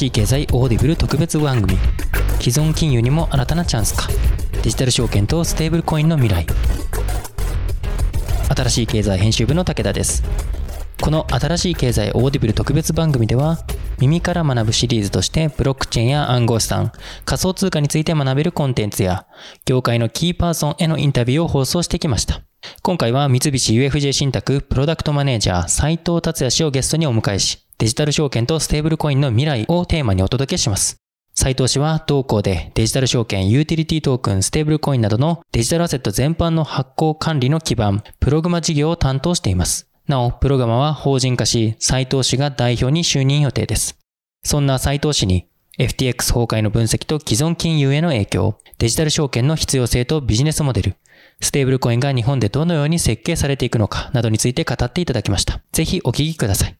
しい経済オーディブル特別番組。既存金融にも新たなチャンスか。デジタル証券とステーブルコインの未来。新しい経済編集部の武田です。この新しい経済オーディブル特別番組では耳から学ぶシリーズとしてブロックチェーンや暗号資産、仮想通貨について学べるコンテンツや業界のキーパーソンへのインタビューを放送してきました。今回は三菱 UFJ 信託プロダクトマネージャー斉藤達也氏をゲストにお迎えし、デジタル証券とステーブルコインの未来をテーマにお届けします。斉藤氏は同行でデジタル証券、ユーティリティトークン、ステーブルコインなどのデジタルアセット全般の発行管理の基盤、プログマ事業を担当しています。なお、プログマは法人化し、斉藤氏が代表に就任予定です。そんな斉藤氏に FTX 崩壊の分析と既存金融への影響、デジタル証券の必要性とビジネスモデル、ステーブルコインが日本でどのように設計されていくのかなどについて語っていただきました。ぜひお聞きください。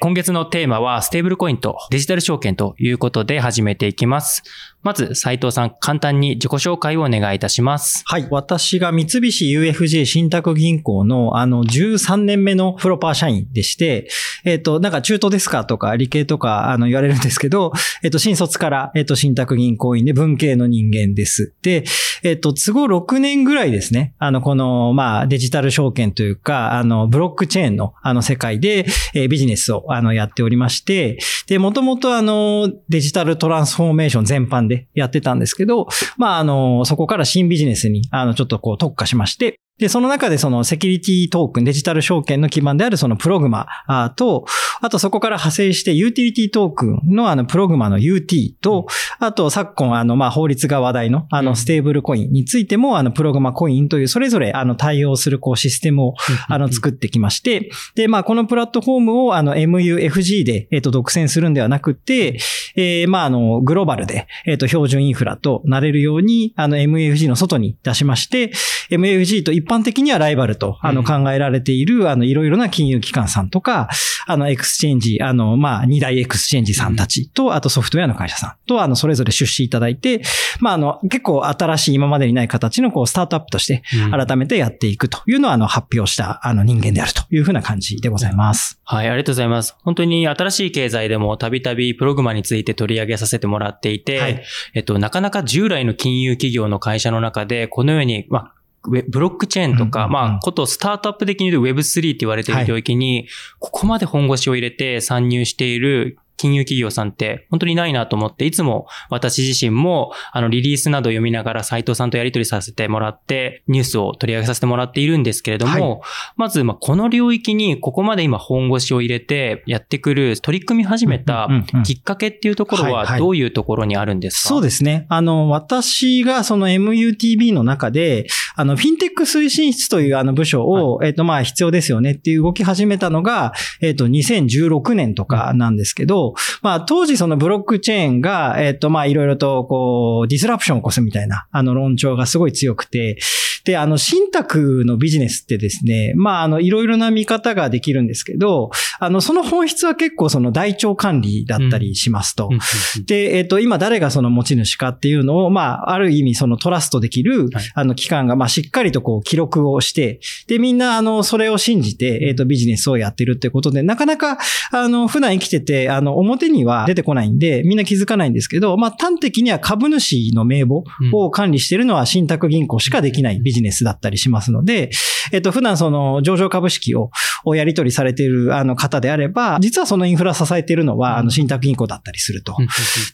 今月のテーマはステーブルコインとデジタル証券ということで始めていきます。まず、斉藤さん、簡単に自己紹介をお願いいたします。はい。私が三菱 UFJ 信託銀行の、あの、13年目のプロパー社員でして、えっ、ー、と、なんか中途ですかとか理系とか、あの、言われるんですけど、えっ、ー、と、新卒から、えっ、ー、と、信託銀行員で文系の人間です。で、えっ、と、都合6年ぐらいですね、あの、この、まあ、デジタル証券というか、あの、ブロックチェーンの、あの、世界で、えビジネスを、あの、やっておりまして、で、もともとあの、デジタルトランスフォーメーション全般でやってたんですけど、まあ、あの、そこから新ビジネスに、あの、ちょっとこう特化しまして、で、その中でそのセキュリティトークン、デジタル証券の基盤であるそのプログマと、あとそこから派生してユーティリティトークンのあのプログマの UT と、あと昨今あのまあ法律が話題のあのステーブルコインについてもあのプログマコインというそれぞれあの対応するこうシステムをあの作ってきまして、で、まあこのプラットフォームをあの MUFG でえっと独占するんではなくて、えー、まああのグローバルでえっと標準インフラとなれるようにあの MUFG の外に出しまして、MUFG と一般的にはライバルと、あの、考えられている、あの、いろいろな金融機関さんとか、あの、 exchange、あの、まあ、二大 exchange さんたちと、あとソフトウェアの会社さんと、あの、それぞれ出資いただいて、まあ、あの、結構新しい今までにない形の、こう、スタートアップとして、改めてやっていくというのは、あの、発表した、あの、人間であるというふうな感じでございます。はい、ありがとうございます。本当に新しい経済でもたびたびプログマについて取り上げさせてもらっていて、はい、えっと、なかなか従来の金融企業の会社の中で、このように、まあ、ブロックチェーンとか、まあ、ことスタートアップ的に言うと Web3 って言われてい。る領域に、ここまで本腰を入れて参入している金融企業さんって本当にないなと思って、いつも私自身も、あの、リリースなどを読みながら斉藤さんとやり取りさせてもらって、ニュースを取り上げさせてもらっているんですけれども、はい、まず、ま、この領域にここまで今本腰を入れてやってくる、取り組み始めたきっかけっていうところはどういうところにあるんですか、そうですね。あの、私がその MUTB の中で、あの、フィンテック推進室というあの部署を、はい、えっ、と、まあ、必要ですよねっていう動き始めたのが、えっ、と、2016年とかなんですけど、まあ、当時そのブロックチェーンが、えっ、と、まあ、いろいろと、こう、ディスラプションを起こすみたいな、あの、論調がすごい強くて、で、あの、信託のビジネスってですね、まあ、あの、いろいろな見方ができるんですけど、あの、その本質は結構その台帳管理だったりしますと。うん、で、えっ、と、今誰がその持ち主かっていうのを、まあ、ある意味そのトラストできる、あの、機関が、まあ、しっかりとこう、記録をして、で、みんな、あの、それを信じて、えっ、と、ビジネスをやってるってことで、なかなか、あの、普段生きてて、あの、表には出てこないんで、みんな気づかないんですけど、まあ、端的には株主の名簿を管理しているのは信託銀行しかできないビジネスだったりしますので、えっと、普段その上場株式をやり取りされているあの方であれば、実はそのインフラ支えているのは、あの、信託銀行だったりすると。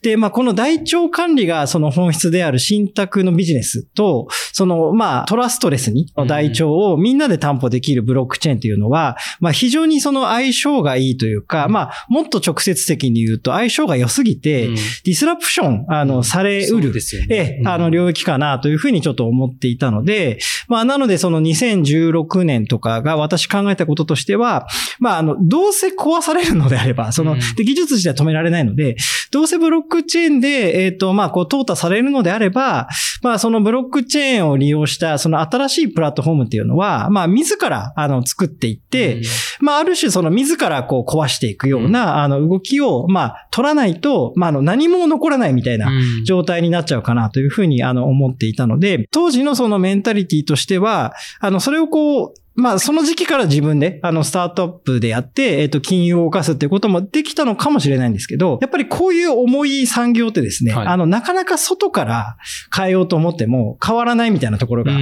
で、まあ、この台帳管理がその本質である信託のビジネスと、その、まあ、トラストレスに台帳をみんなで担保できるブロックチェーンというのは、まあ、非常にその相性がいいというか、まあ、もっと直接的に言うと相性が良すぎて、ディスラプション、あの、されうる、え、あの、領域かなというふうにちょっと思っていたので、で、まあ、なのでその2016年とかが私考えたこととしては、まあ、あの、どうせ壊されるのであれば、その、で技術自体止められないので、どうせブロックチェーンで、えっ、と、まあ、こう、淘汰されるのであれば、まあ、そのブロックチェーンを利用した、その新しいプラットフォームっていうのは、まあ、自ら、あの、作っていって、まあ、ある種その自らこう壊していくような、あの、動きを、まあ、取らないと、まあ、あの、何も残らないみたいな状態になっちゃうかなというふうに、あの、思っていたので、当時のそのメンタリティとしては、あの、それをこう、まあ、その時期から自分で、あの、スタートアップでやって、えっ、と、金融を動かすっていうこともできたのかもしれないんですけど、やっぱりこういう重い産業ってですね、はい、あの、なかなか外から変えようと思っても変わらないみたいなところが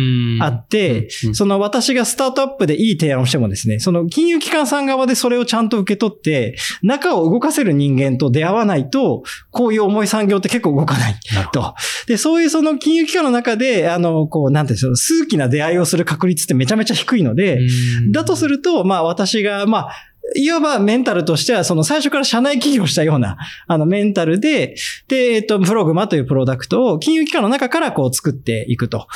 あって、その私がスタートアップでいい提案をしてもですね、その金融機関さん側でそれをちゃんと受け取って、中を動かせる人間と出会わないと、こういう重い産業って結構動かない。と。で、そういうその金融機関の中で、あの、こう、なんていうん数奇な出会いをする確率ってめちゃめちゃ低いので、で、だとすると、まあ私が、まあ、いわばメンタルとしては、その最初から社内企業したような、あのメンタルで、で、えっと、プログマというプロダクトを金融機関の中からこう作っていくと。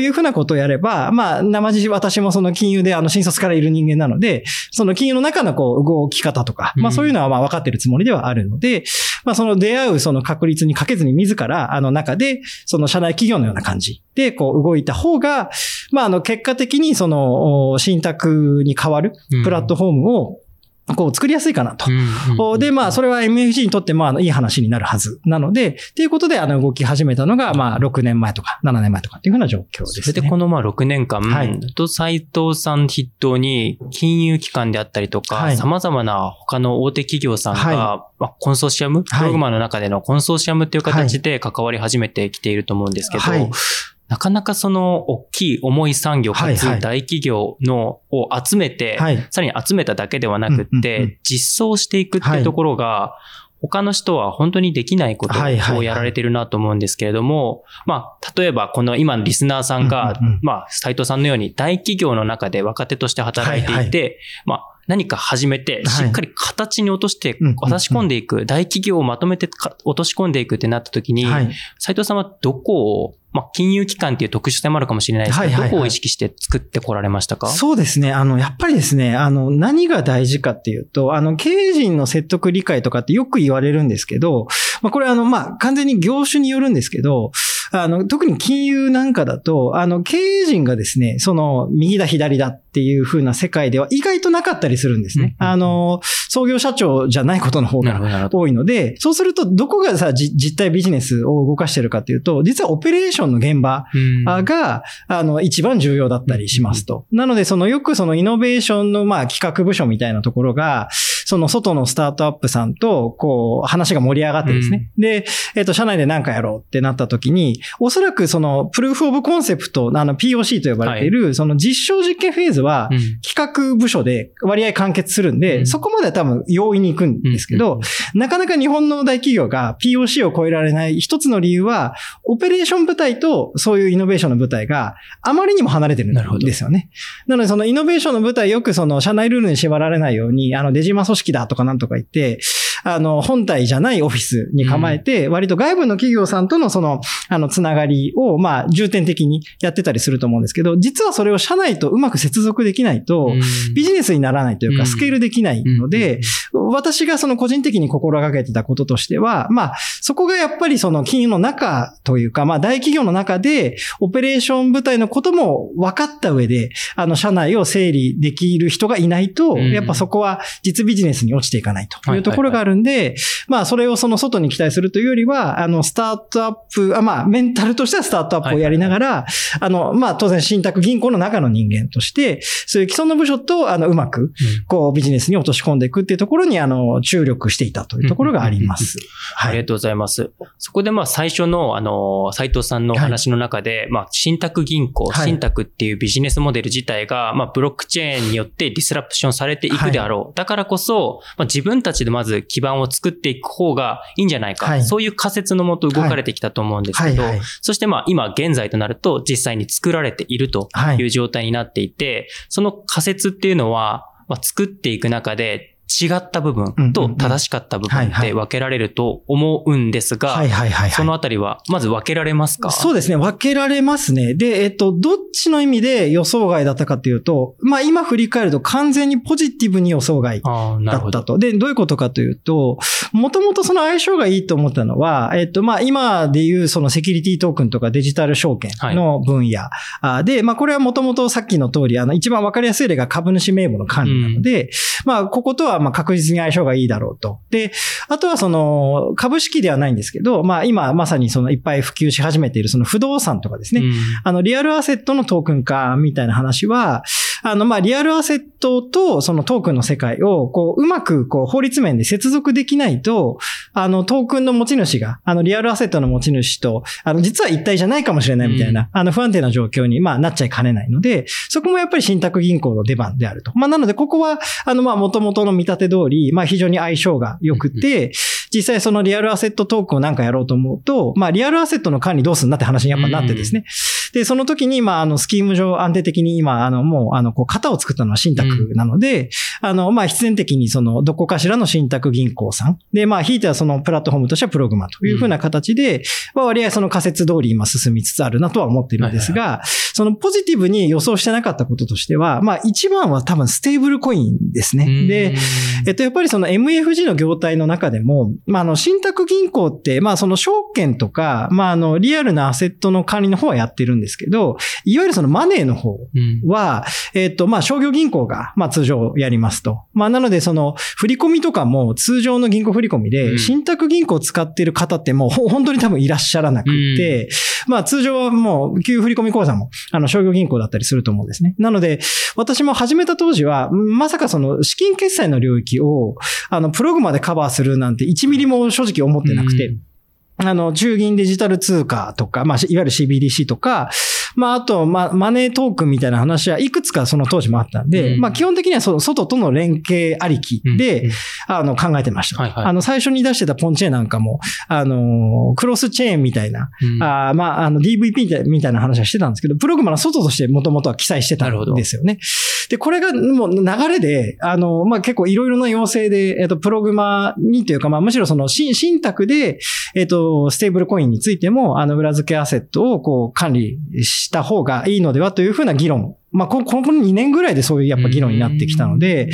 いうふうなことをやれば、まあ、生地私もその金融であの新卒からいる人間なので、その金融の中のこう動き方とか、まあそういうのはまあ分かってるつもりではあるので、まあその出会うその確率にかけずに自らあの中で、その社内企業のような感じでこう動いた方が、まああの結果的にその信託に変わるプラットフォームをこう作りやすいかなと。で、まあ、それは MFG にとっても、あの、いい話になるはずなので、ということで、あの、動き始めたのが、まあ、6年前とか、7年前とかっていうふうな状況ですね。それで、この、まあ、6年間、はい、と、斎藤さん筆頭に、金融機関であったりとか、はい、様々な他の大手企業さんが、はい、まあ、コンソーシアム、プログマの中でのコンソーシアムっていう形で関わり始めてきていると思うんですけど、なかなかその大きい重い産業かつ大企業のを集めて、はい。はい、さらに集めただけではなくって、実装していくっていうところが、他の人は本当にできないことをやられてるなと思うんですけれども、まあ、例えばこの今のリスナーさんが、まあ、斎藤さんのように大企業の中で若手として働いていて、まあ、何か始めて、しっかり形に落として、渡し込んでいく、大企業をまとめて落とし込んでいくってなった時に、斎藤さんはどこをまあ、金融機関っていう特殊性もあるかもしれないですけど、どこを意識して作ってこられましたか？そうですね。あの、やっぱりですね、あの、何が大事かっていうと、あの、経営陣の説得理解とかってよく言われるんですけど、まあ、これあの、まあ、完全に業種によるんですけど、あの、特に金融なんかだと、あの、経営陣がですね、その、右だ左だっていう風な世界では意外となかったりするんですね。あの、創業社長じゃないことの方が多いので、そうすると、どこがさ、実体ビジネスを動かしてるかっていうと、実はオペレーションの現場が、あの、一番重要だったりしますと。なので、その、よくそのイノベーションの、まあ、企画部署みたいなところが、その外のスタートアップさんと、こう、話が盛り上がってですね。うん、で、えっ、ー、と、社内で何かやろうってなった時に、おそらくその、プルーフオブコンセプト、あの、POC と呼ばれている、はい、その実証実験フェーズは、企画部署で割合完結するんで、うん、そこまでは多分容易に行くんですけど、うん、なかなか日本の大企業が POC を超えられない一つの理由は、オペレーション部隊とそういうイノベーションの部隊があまりにも離れてるんですよね。なので、そのイノベーションの部隊よくその社内ルールに縛られないように、あの、デジマ組織だとかなんとか言って、あの、本体じゃないオフィスに構えて、割と外部の企業さんとのその、あの、つながりを、まあ、重点的にやってたりすると思うんですけど、実はそれを社内とうまく接続できないと、ビジネスにならないというか、スケールできないので、私がその個人的に心がけてたこととしては、まあ、そこがやっぱりその金融の中というか、まあ、大企業の中で、オペレーション部隊のことも分かった上で、あの、社内を整理できる人がいないと、やっぱそこは実ビジネスに落ちていかないというところがあるんで、まあ、それをその外に期待するというよりは、あの、スタートアップ、あまあ、メンタルとしてはスタートアップをやりながら、あの、まあ、当然、信託銀行の中の人間として、そういう既存の部署と、あの、うまく、こう、ビジネスに落とし込んでいくっていうところに、あの、注力していたというところがあります。はい。ありがとうございます。そこで、まあ、最初の、あの、斉藤さんのお話の中で、はい、まあ、信託銀行、信託っていうビジネスモデル自体が、まあ、ブロックチェーンによってディスラプションされていくであろう。はい、だからこそ、まあ、自分たちでまず基盤を作っていく方がいいんじゃないか。はい、そういう仮説のもと動かれてきたと思うんですけど、そしてまあ今現在となると実際に作られているという状態になっていて、その仮説っていうのは、まあ、作っていく中で違った部分とうんうんうん正しかった部分はいはいって分けられると思うんですが、はいはいはいはい。そのあたりは、まず分けられますか？そうですね。分けられますね。で、えっと、どっちの意味で予想外だったかというと、まあ今振り返ると完全にポジティブに予想外。だったと。で、どういうことかというと、もともとその相性がいいと思ったのは、えっと、まあ今でいうそのセキュリティトークンとかデジタル証券の分野あで、まあこれはもともとさっきの通り、あの一番わかりやすい例が株主名簿の管理なので、まあこことはまあ確実に相性がいいだろうと。で、あとはその株式ではないんですけど、まあ今まさにそのいっぱい普及し始めているその不動産とかですね。うんあの、リアルアセットのトークン化みたいな話は、あの、まあ、リアルアセットとそのトークンの世界を、こう、うまく、こう、法律面で接続できないと、あの、トークンの持ち主が、あの、リアルアセットの持ち主と、あの、実は一体じゃないかもしれないみたいな、あの、不安定な状況に、まあ、なっちゃいかねないので、そこもやっぱり信託銀行の出番であると。まあ、なので、ここは、あの、まあ、元々の見立て通り、まあ、非常に相性が良くて、実際そのリアルアセットトークンをなんかやろうと思うと、まあ、リアルアセットの管理どうすんなって話にやっぱなってですね。で、その時に、まあ、あの、スキーム上安定的に今、あの、もう、あの、こう、型を作ったのは信託なので、あの、まあ、必然的にその、どこかしらの信託銀行さん。で、まあ、ひいてはその、プラットフォームとしてはプログマというふうな形で、まあ、割合その仮説通り今進みつつあるなとは思っているんですが、その、ポジティブに予想してなかったこととしては、まあ、一番は多分ステーブルコインですね。で、、えっと、やっぱりその MFG の業態の中でも、まあ、あの、信託銀行って、まあ、その証券とか、まあ、あの、リアルなアセットの管理の方はやってるんですけど、いわゆるそのマネーの方うんは、えっと、まあ、商業銀行が、まあ、通常やりますと。まあ、なので、その、振り込みとかも通常の銀行振り込みうで、ん信託銀行を使っている方ってもう、ほ本当に多分いらっしゃらなくて、まあ、通常はもう、給付振込口座も、あの、商業銀行だったりすると思うんですね。なので、私も始めた当時は、まさかその、資金決済の領域を、あの、プログマでカバーするなんて1ミリも正直思ってなくて、あの、中銀デジタル通貨とか、まあ、いわゆる CBDC とか、まあ、あと、まあ、マネートークンみたいな話はいくつかその当時もあったんで、うんまあ、基本的にはその外との連携ありきで、うんあの、考えてました。はいはいあの、最初に出してたポンチェなんかも、あの、クロスチェーンみたいな、うんあーまあ、あの DVP みたいな話はしてたんですけど、プログマの外としてもともとは記載してたんですよね。で、これがもう流れで、あの、まあ、結構いろいろな要請で、えっと、プログマにというか、まあ、むしろその信信託で、えっと、ステーブルコインについても、あの、裏付けアセットをこう管理した方がいいのではというふうな議論。まあ、ここの2年ぐらいでそういうやっぱ議論になってきたので、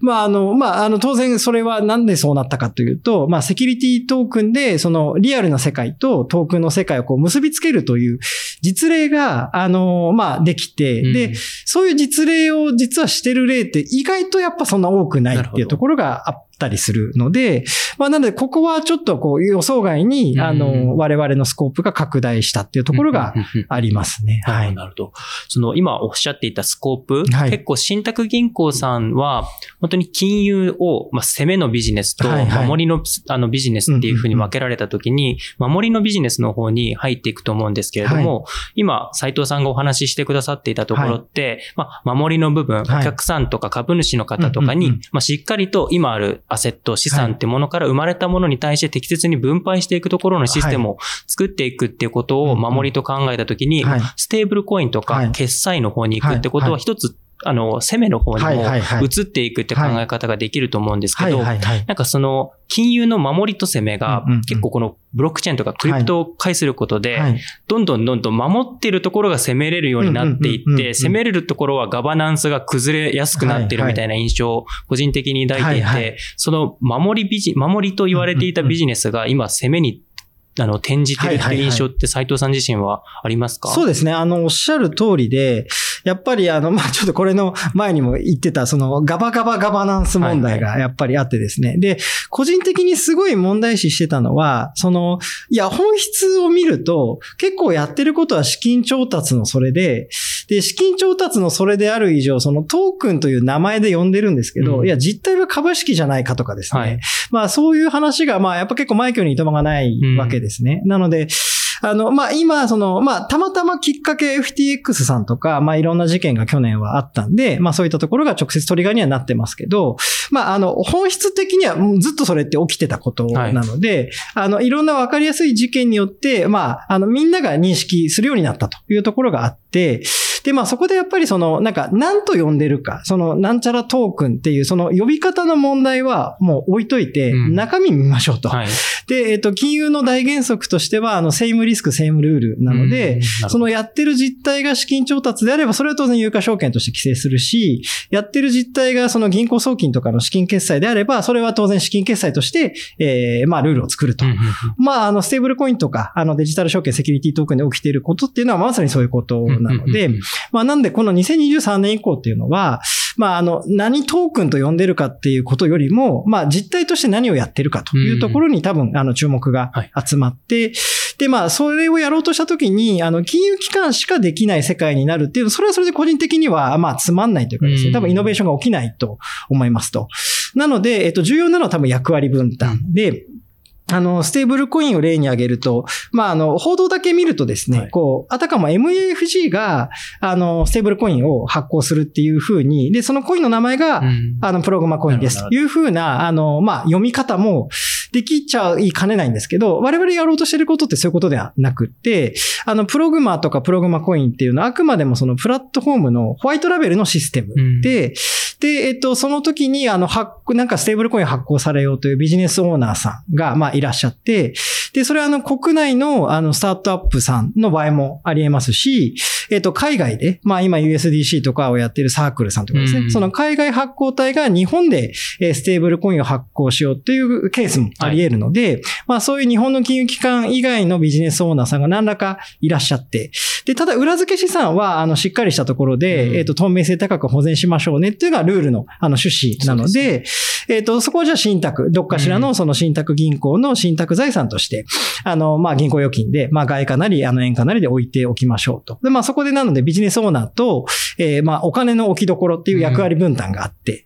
まあ、あの、まあ、あの、当然それはなんでそうなったかというと、まあ、セキュリティトークンで、そのリアルな世界とトークンの世界をこう結びつけるという実例が、あの、まあ、できて、うんで、そういう実例を実はしてる例って意外とやっぱそんな多くないっていうところがあったりするので、まあ、なので、ここはちょっとこう予想外に、あうん。の、我々のスコープが拡大したっていうところがありますね。は、はいい。なるほど。その今おっしゃっていたスコープ、はい。結構信託銀行さんは、本当に金融を、まあ、攻めのビジネスとはいはい。守りの,、あのビジネスっていうふうに分けられたときに、守りのビジネスの方に入っていくと思うんですけれども、今、斉藤さんがお話ししてくださっていたところって、まあ、守りの部分、はいお客さんとか株主の方とかに、まあ、しっかりと今あるアセット、資産ってものから生まれたものに対して適切に分配していくところのシステムを作っていくっていうことを守りと考えたときに、はい。ステーブルコインとはい。か決済の方に行くってことはい。は一つ、あの、攻めの方にも移っていくって考え方ができると思うんですけはいど。なんかその、金融の守りと攻めが結構このブロックチェーンとかクリプトを介することで、はい。どんどんどんどん守っているところが攻めれるようになっていって、攻めれるところはガバナンスが崩れやすくなってるみたいな印象を個人的に抱いていて、その守りビジ、守りと言われていたビジネスが今攻めにあの、転じてるっていう印象って斉藤さん自身はありますか？そうですね。あの、おっしゃる通りで、やっぱりあの、まあ、ちょっとこれの前にも言ってた、その、ガバガバガバナンス問題がやっぱりあってですね。で、個人的にすごい問題視してたのは、その、いや、本質を見ると、結構やってることは資金調達のそれで、で、資金調達のそれである以上、そのトークンという名前で呼んでるんですけど、うんいや、実態は株式じゃないかとかですね。はいまあ、そういう話が、まあ、やっぱ結構マイクにいとまがないわけですね。なので、あの、まあ、今、その、まあ、たまたまきっかけ FTX さんとか、まあ、いろんな事件が去年はあったんで、まあ、そういったところが直接トリガーにはなってますけど、まあ、あの、本質的にはうんずっとそれって起きてたことなので、あの、いろんなわかりやすい事件によって、まあ、あの、みんなが認識するようになったというところがあって、で、まあそこでやっぱりその、なんか、何と呼んでるか、その、なんちゃらトークンっていう、その呼び方の問題はもう置いといて、うん中身見ましょうと。はい。で、えっ、と、金融の大原則としては、あの、セイムリスク、セイムルールなので、うん、そのやってる実態が資金調達であれば、それは当然有価証券として規制するし、やってる実態がその銀行送金とかの資金決済であれば、それは当然資金決済として、えー、まあ、ルールを作ると。うんうんうんまあ、あの、ステーブルコインとか、あの、デジタル証券セキュリティトークンで起きていることっていうのは、まさにそういうことなのでうんうんうん、まあ、なんで、この2023年以降っていうのは、まあ、あの、何トークンと呼んでるかっていうことよりも、まあ、実態として何をやってるかというところに多分、あの、注目がはい。集まって、で、まあ、それをやろうとしたときに、あの、金融機関しかできない世界になるっていう、それはそれで個人的には、まあ、つまんないというかですね、うん。多分イノベーションが起きないと思いますと。なので、えっと、重要なのは多分役割分担で、あの、ステーブルコインを例に挙げると、まあ、あの、報道だけ見るとですね、はい。こう、あたかも MAFG が、あの、ステーブルコインを発行するっていう風に、で、そのコインの名前が、うん。あの、プログマコインです。という風な、あの、まあ、読み方もできちゃいかねないんですけど、我々やろうとしてることってそういうことではなくって、あの、プログマとかプログマコインっていうのはあくまでもそのプラットフォームのホワイトラベルのシステムうん。で、で、えっと、その時に、あの、発行、なんかステーブルコイン発行されようというビジネスオーナーさんが、まあ、いらっしゃって、で、それはあの、国内の、あの、スタートアップさんの場合もあり得ますし、えっと、海外で、まあ、今 USDC とかをやってるサークルさんとかですね、うんその海外発行体が日本で、えーステーブルコインを発行しようっていうケースもあり得るので、まあ、そういう日本の金融機関以外のビジネスオーナーさんが何らかいらっしゃって、で、ただ裏付け資産は、あの、しっかりしたところで、うん。えっと、透明性高く保全しましょうねっていうのがルールの、あの、趣旨なのそうで、えっと、そこはじゃあ信託、どっかしらのその信託銀行の信託財産として、あの、まあ、銀行預金で、まあ、外貨なり、あの、円貨なりで置いておきましょうと。で、まあ、そこでなのでビジネスオーナーと、えーまあ、お金の置き所っていう役割分担があって、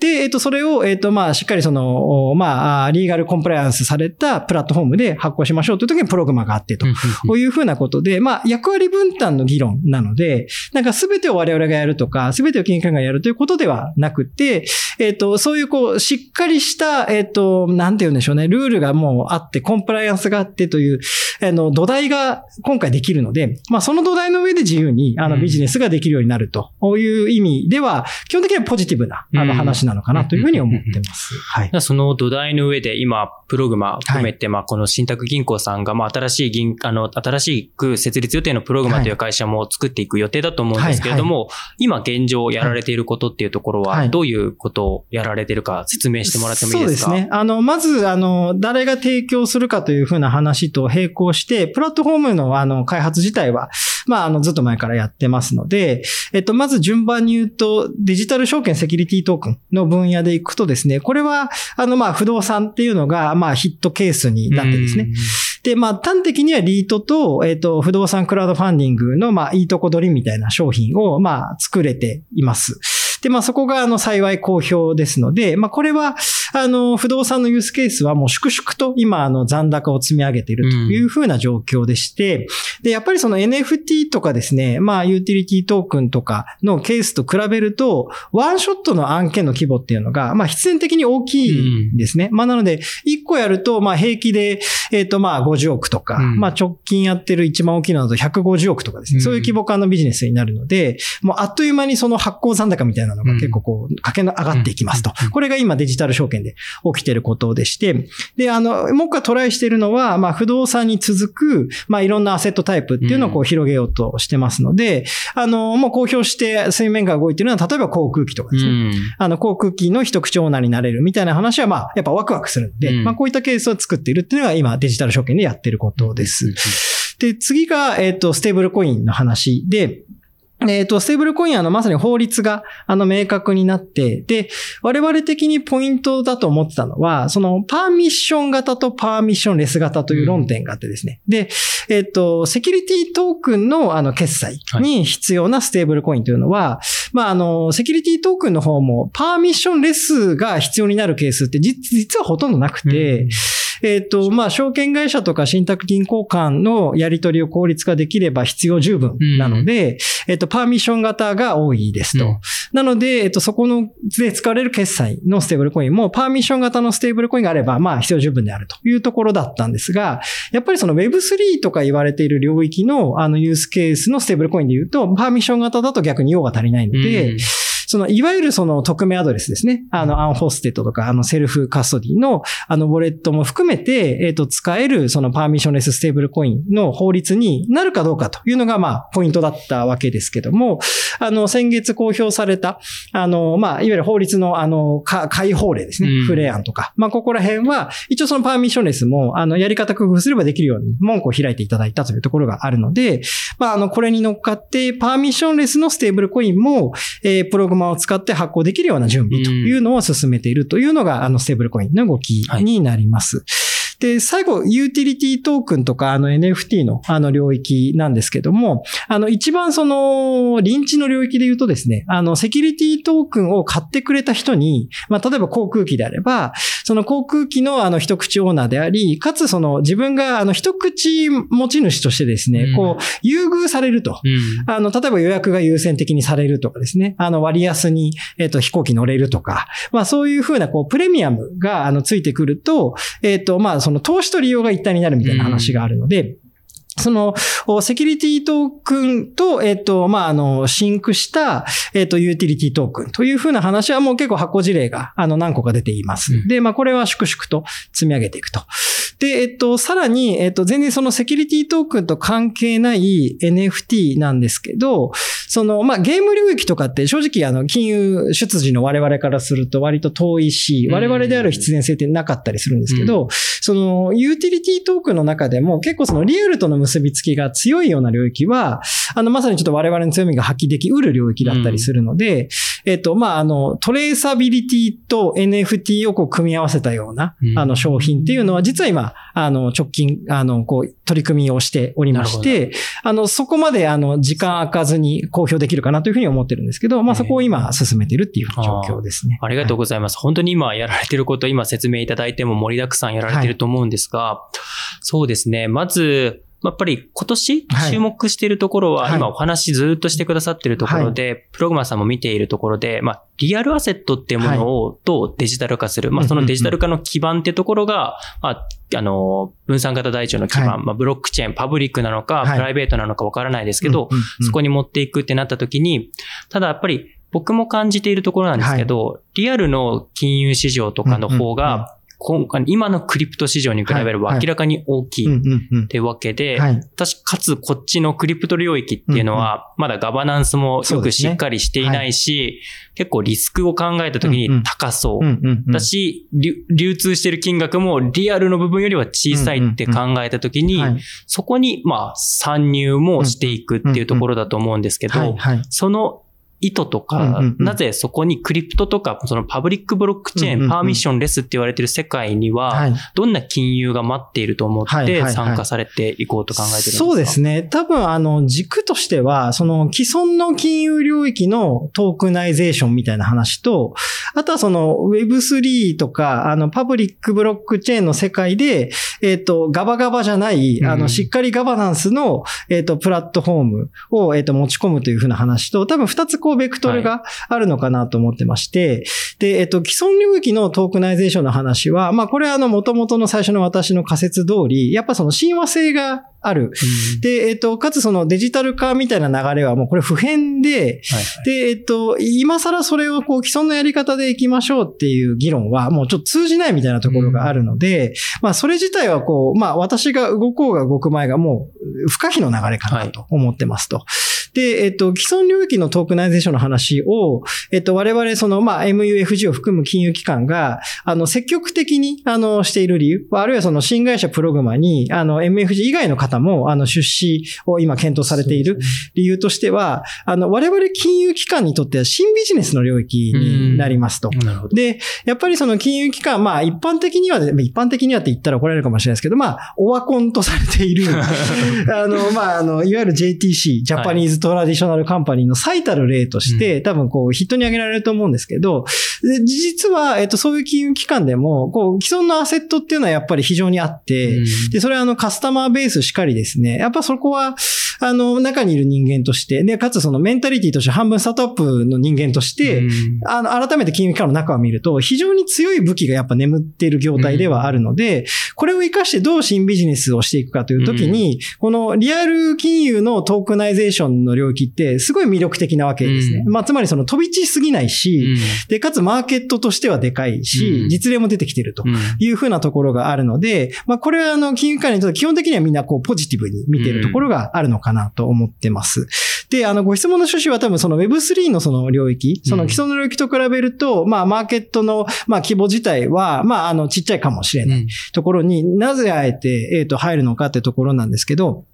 で、えっと、それを、えっと、まあ、しっかりその、おまああ、リーガルコンプライアンスされたプラットフォームで発行しましょうという時にプログマがあってと。こういうふうなことで、まあ、役割分担の議論なので、なんか全てを我々がやるとか、全てを金融機関がやるということではなくて、えっ、と、そういうこう、しっかりした、えっ、と、なんて言うんでしょうね、ルールがもうあって、コンプライアンスがあってという、あの、土台が今回できるので、まあ、その土台の上で自由に、あの、うんビジネスができるようになるという意味では、基本的にはポジティブな、あうんの、話なのかなというふうに思ってます。はい。その土台の上で今、プログマ含めて、まあ、この信託銀行さんが、まあ、新しい銀、あの、新しく設立予定のプログマという会社も作っていく予定だと思うんですけれども、今現状やられていることっていうところは、はいどういうことをやられてるか説明してもらってもいいですか？そうですね。あの、まず、あの、誰が提供するかというふうな話と並行して、プラットフォームのあの、開発自体は、まあ、あの、ずっと前からやってますので、えっと、まず順番に言うと、デジタル証券セキュリティトークンの分野でいくとですね、これは、あの、まあ、不動産っていうのが、まあ、ヒットケースになってですね。で、まあ、端的にはリートと、えっ、と、不動産クラウドファンディングの、まあ、いいとこ取りみたいな商品を、まあ、作れています。で、まあ、そこが、あの、幸い好評ですので、まあ、これは、あの、不動産のユースケースはもう粛々と今、あの、残高を積み上げているというふうな状況でして、で、やっぱりその NFT とかですね、まあ、ユーティリティトークンとかのケースと比べると、ワンショットの案件の規模っていうのが、まあ、必然的に大きいんですね。まあ、なので、1個やると、まあ、平気で、えっ、と、まあ、50億とか、うん。まあ、直近やってる一番大きいのだと150億とかですね、うん。そういう規模感のビジネスになるので、もうあっという間にその発行残高みたいなのが結構こう、駆けの上がっていきますと。うん。これが今デジタル証券で起きてることでして、で、あの、もう一回トライしてるのは、まあ、不動産に続く、まあ、いろんなアセットタイプっていうのをこう広げようとしてますので、あの、もう公表して水面が動いてるのは、例えば航空機とかうですね。ん。あの、航空機の一口オーナーになれるみたいな話は、まあ、やっぱワクワクするんで、うんまあ、こういったケースを作っているっていうのが今、デジタル証券でやってることです。で、次が、えっ、と、ステーブルコインの話で、えっ、と、ステーブルコインは、あの、まさに法律が、あの、明確になって、で、我々的にポイントだと思ってたのは、その、パーミッション型とパーミッションレス型という論点があってですね。で、えっ、と、セキュリティトークンの、あの、決済に必要なステーブルコインというのは、まあ、あの、セキュリティトークンの方も、パーミッションレスが必要になるケースって実実はほとんどなくて、えっ、と、まあ、証券会社とか信託銀行間のやり取りを効率化できれば必要十分なので、えっ、と、 permission 型が多いですと。うん。なので、えっと、そこの、で使われる決済のステーブルコインも、 permission 型のステーブルコインがあれば、まあ、必要十分であるというところだったんですが、やっぱりその Web3 とか言われている領域の、あの、ユースケースのステーブルコインで言うと、 permission 型だと逆に用が足りないので、うんその、いわゆるその匿名アドレスですね。あの、 unhosted とか、あの、 self-custody の、あの、ウォレットも含めて、えっ、と、使える、その、 permissionless ステーブルコインの法律になるかどうかというのが、まあ、ポイントだったわけですけども、あの、先月公表された、あの、まあ、いわゆる法律の、あの、か解放例ですねうん。府令案とか。まあ、ここら辺は、一応その permissionless も、あの、やり方工夫すればできるように、門戸を開いていただいたというところがあるので、まあ、あの、これに乗っかって、 permissionless のステーブルコインも、えープログマを使って発行できるような準備というのを進めているというのが、あの、ステーブルコインの動きになります。で、最後、ユーティリティトークンとか、あの NFT のあの領域なんですけども、あの一番その、臨地の領域で言うとですね、あの、セキュリティトークンを買ってくれた人に、まあ、例えば航空機であれば、その航空機のあの一口オーナーであり、かつその自分があの一口持ち主としてですね、うんこう、優遇されると。うんあの、例えば予約が優先的にされるとかですね。あの、割安に、えっ、と、飛行機乗れるとか。まあ、そういうふうな、こう、プレミアムが、あの、ついてくると、えっ、と、まあ、その投資と利用が一体になるみたいな話があるので、その、おセキュリティトークンと、えっ、と、まあ、あの、シンクした、えっ、と、ユーティリティトークンというふうな話はもう結構発行事例が、あの、何個か出ています。うんで、まあ、これは粛々と積み上げていくと。で、えっと、さらに、えっと、全然そのセキュリティトークンと関係ない NFT なんですけど、その、まあ、ゲーム領域とかって正直あの、金融出自の我々からすると割と遠いし、うん。我々である必然性ってなかったりするんですけど、その、ユーティリティトークンの中でも結構そのリアルとの結びつきが強いような領域は、あの、まさにちょっと我々の強みが発揮できうる領域だったりするので、えっと、まあ、あの、トレーサビリティと NFT をこう組み合わせたような、うん。あの、商品っていうのは、実は今、あの、直近、あの、こう、取り組みをしておりまして、あの、そこまで、あの、時間空かずに公表できるかなというふうに思ってるんですけど、まあ、そこを今進めているっていう状況ですね。ありがとうございます。本当に今やられてること、今説明いただいても盛りだくさんやられてると思うんですが、そうですね。まず、やっぱり今年はい。注目しているところは、はい。今お話ずっとしてくださっているところで、プログマーさんも見ているところで、まあ、リアルアセットっていうものをどうデジタル化する。まあ、そのデジタル化の基盤っていうところが、まあ、あの、分散型台帳の基盤、はい。まあ、ブロックチェーン、パブリックなのか、はい。プライベートなのかわからないですけど、そこに持っていくってなった時に、ただやっぱり僕も感じているところなんですけど、リアルの金融市場とかの方が、今回今のクリプト市場に比べればはい。明らかに大きうんいってわけで、かつこっちのクリプト領域っていうのは、まだガバナンスもよくしっかりしていないし、結構リスクを考えた時に高そう。だし、流流通してる金額もリアルの部分よりは小さいって考えた時に、はい。そこに、まあ、参入もしていくっていうところだと思うんですけど。その意図とか、うんうんうん。なぜそこにクリプトとか、そのパブリックブロックチェーン、うんうんうん。パーミッションレスって言われてる世界には、はい。どんな金融が待っていると思ってはいはいはい。参加されていこうと考えてるんですか？そうですね。多分、あの、軸としては、その既存の金融領域の tokenization みたいな話と、あとはその Web3 とか、あの、パブリックブロックチェーンの世界で、えっ、と、ガバガバじゃない、あの、うん。しっかりガバナンスの、えっ、と、プラットフォームを、えっ、と、持ち込むというふうな話と、多分二つこう、ベクトルがあるのかなと思ってまして、で、えっ、と、既存領域の tokenization の話は、まあ、これはあの、元々の最初の私の仮説通り、やっぱその親和性がある。うんで、えっ、と、かつそのデジタル化みたいな流れはもうこれ普遍で、はいはいで、えっ、と、今更それをこう既存のやり方でいきましょうっていう議論はもうちょっと通じないみたいなところがあるので、まあそれ自体はこう、まあ私が動こうが動く前がもう不可避の流れかなと思ってますと。で、えっ、と、既存領域のトークナイゼーションの話を、えっ、と、我々その、まあ MUFG を含む金融機関が、あの、積極的に、あの、している理由、あるいはその新会社プログマに、あの、MFG 以外の方も、あの、出資を今検討されている理由としては、あの、我々金融機関にとっては新ビジネスの領域になりますと。なるほど。で、やっぱりその金融機関、まあ一般的には、一般的にはって言ったら怒られるかもしれないですけど、まあ、オワコンとされている、あの、まあ、あの、いわゆる JTC、ジャパニーズトラディショナルカンパニーの最たる例として、多分こう、人に挙げられると思うんですけど、で実は、えっと、そういう金融機関でも、こう、既存のアセットっていうのはやっぱり非常にあって、で、それはあの、カスタマーベースしかりですね。やっぱそこは、あの、中にいる人間として、で、かつそのメンタリティとして半分スタートアップの人間として、あの、改めて金融機関の中を見ると、非常に強い武器がやっぱ眠っている業態ではあるので、これを活かしてどう新ビジネスをしていくかというときに、このリアル金融のトークナイゼーションの領域ってすごい魅力的なわけですね。うん。まあ、つまりその飛び地すぎないし、で、かつマーケットとしてはでかいし、うん。実例も出てきていると。いうふうなところがあるので、まあこれはあの金融機関にとって基本的にはみんなこうポジティブに見ているところがあるのかなと思ってます。で、あのご質問の趣旨は多分その Web3 のその領域、その既存の領域と比べると、まあマーケットのまあ規模自体は、まああのちっちゃいかもしれないところになぜあえて、えっ、と入るのかってところなんですけど、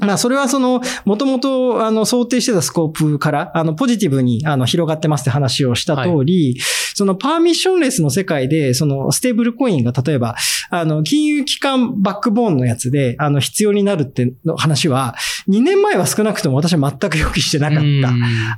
まあ、それはその、もともと、あの、想定してたスコープから、あの、ポジティブに、あの、広がってますって話をした通り、その、 permissionless の世界で、その、ステーブルコインが、例えば、あの、金融機関バックボーンのやつで、あの、必要になるっての話は、2年前は少なくとも私は全く予期してなかっ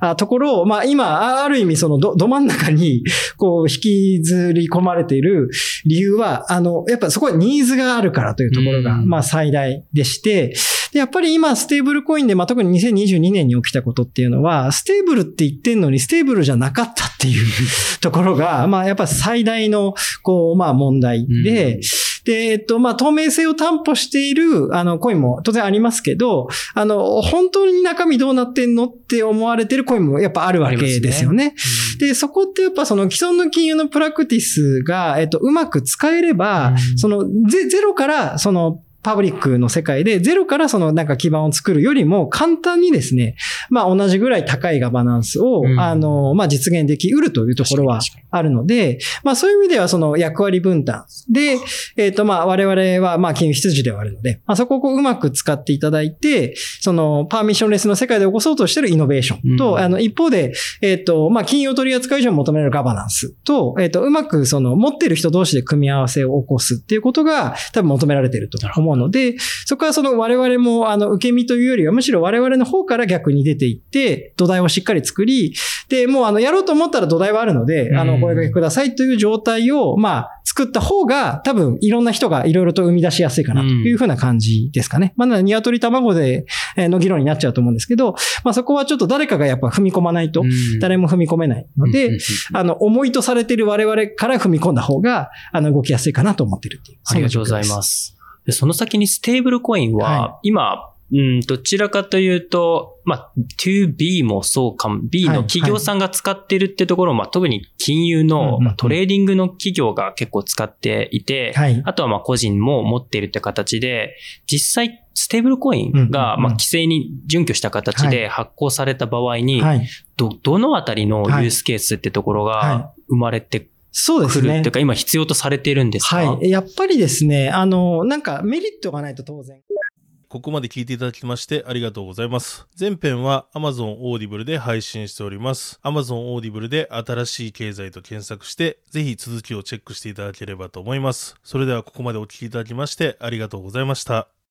た。あところを、まあ今、あある意味そのど、ど真ん中に、こう、引きずり込まれている理由は、あの、やっぱそこはニーズがあるからというところが、うん。まあ最大でして、で、やっぱり今、ステーブルコインで、まあ特に2022年に起きたことっていうのは、 stable って言ってんのに、 stable じゃなかったっていう ところが、まあやっぱ最大の、こう、まあ問題で、うん。で、えっと、まあ、透明性を担保している、あの、コインも当然ありますけど、あの、本当に中身どうなってんのって思われてるコインもやっぱあるわけですよね。で、そこってやっぱその既存の金融のプラクティスが、えっと、うまく使えれば、うん。そのゼ、ゼロから、その、パブリックの世界でゼロからそのなんか基盤を作るよりも簡単にですね、まあ同じぐらい高いガバナンスを、うん。あの、まあ実現できうるというところはあるので、まあそういう意味ではその役割分担で、えっ、とまあ我々はまあ金融羊ではあるので、まあそこをこううまく使っていただいて、そのパーミッションレスの世界で起こそうとしているイノベーションと、うん。あの一方で、えっ、とまあ金融取扱い上求められるガバナンスと、えっ、とうまくその持っている人同士で組み合わせを起こすっていうことが多分求められていると思うので、そこはその我々もあの受け身というよりはむしろ我々の方から逆に出ていって土台をしっかり作り、で、もうあのやろうと思ったら土台はあるので、あのうんお声掛けくださいという状態をまあ作った方が多分いろんな人がいろいろと生み出しやすいかなというふうな感じですかね。まあなので鶏卵でえーの議論になっちゃうと思うんですけど、まあそこはちょっと誰かがやっぱ踏み込まないと誰も踏み込めないので、あの、重いとされている我々から踏み込んだ方が、あの、動きやすいかなと思ってるっていう。ありがとうございます。でその先にステーブルコインは、は今、うん、どちらかというと、まあ、2B もそうかも、B の企業さんが使ってるってところを、まあ、特に金融の、うんまあトレーディングの企業が結構使っていて、はい。あとはまあ個人も持っているって形で、実際、ステーブルコインが、まあ、規制に準拠した形で発行された場合に、はい。ど、どのあたりのユースケースってところはが生まれてそうですねくるっていう。か、今必要とされているんですか？はい。やっぱりですね、あの、なんかメリットがないと当然。ここまで聞いていただきましてありがとうございます。前編は Amazon Audible で配信しております。Amazon Audible で新しい経済と検索して、ぜひ続きをチェックしていただければと思います。それではここまでお聞きいただきましてありがとうございました。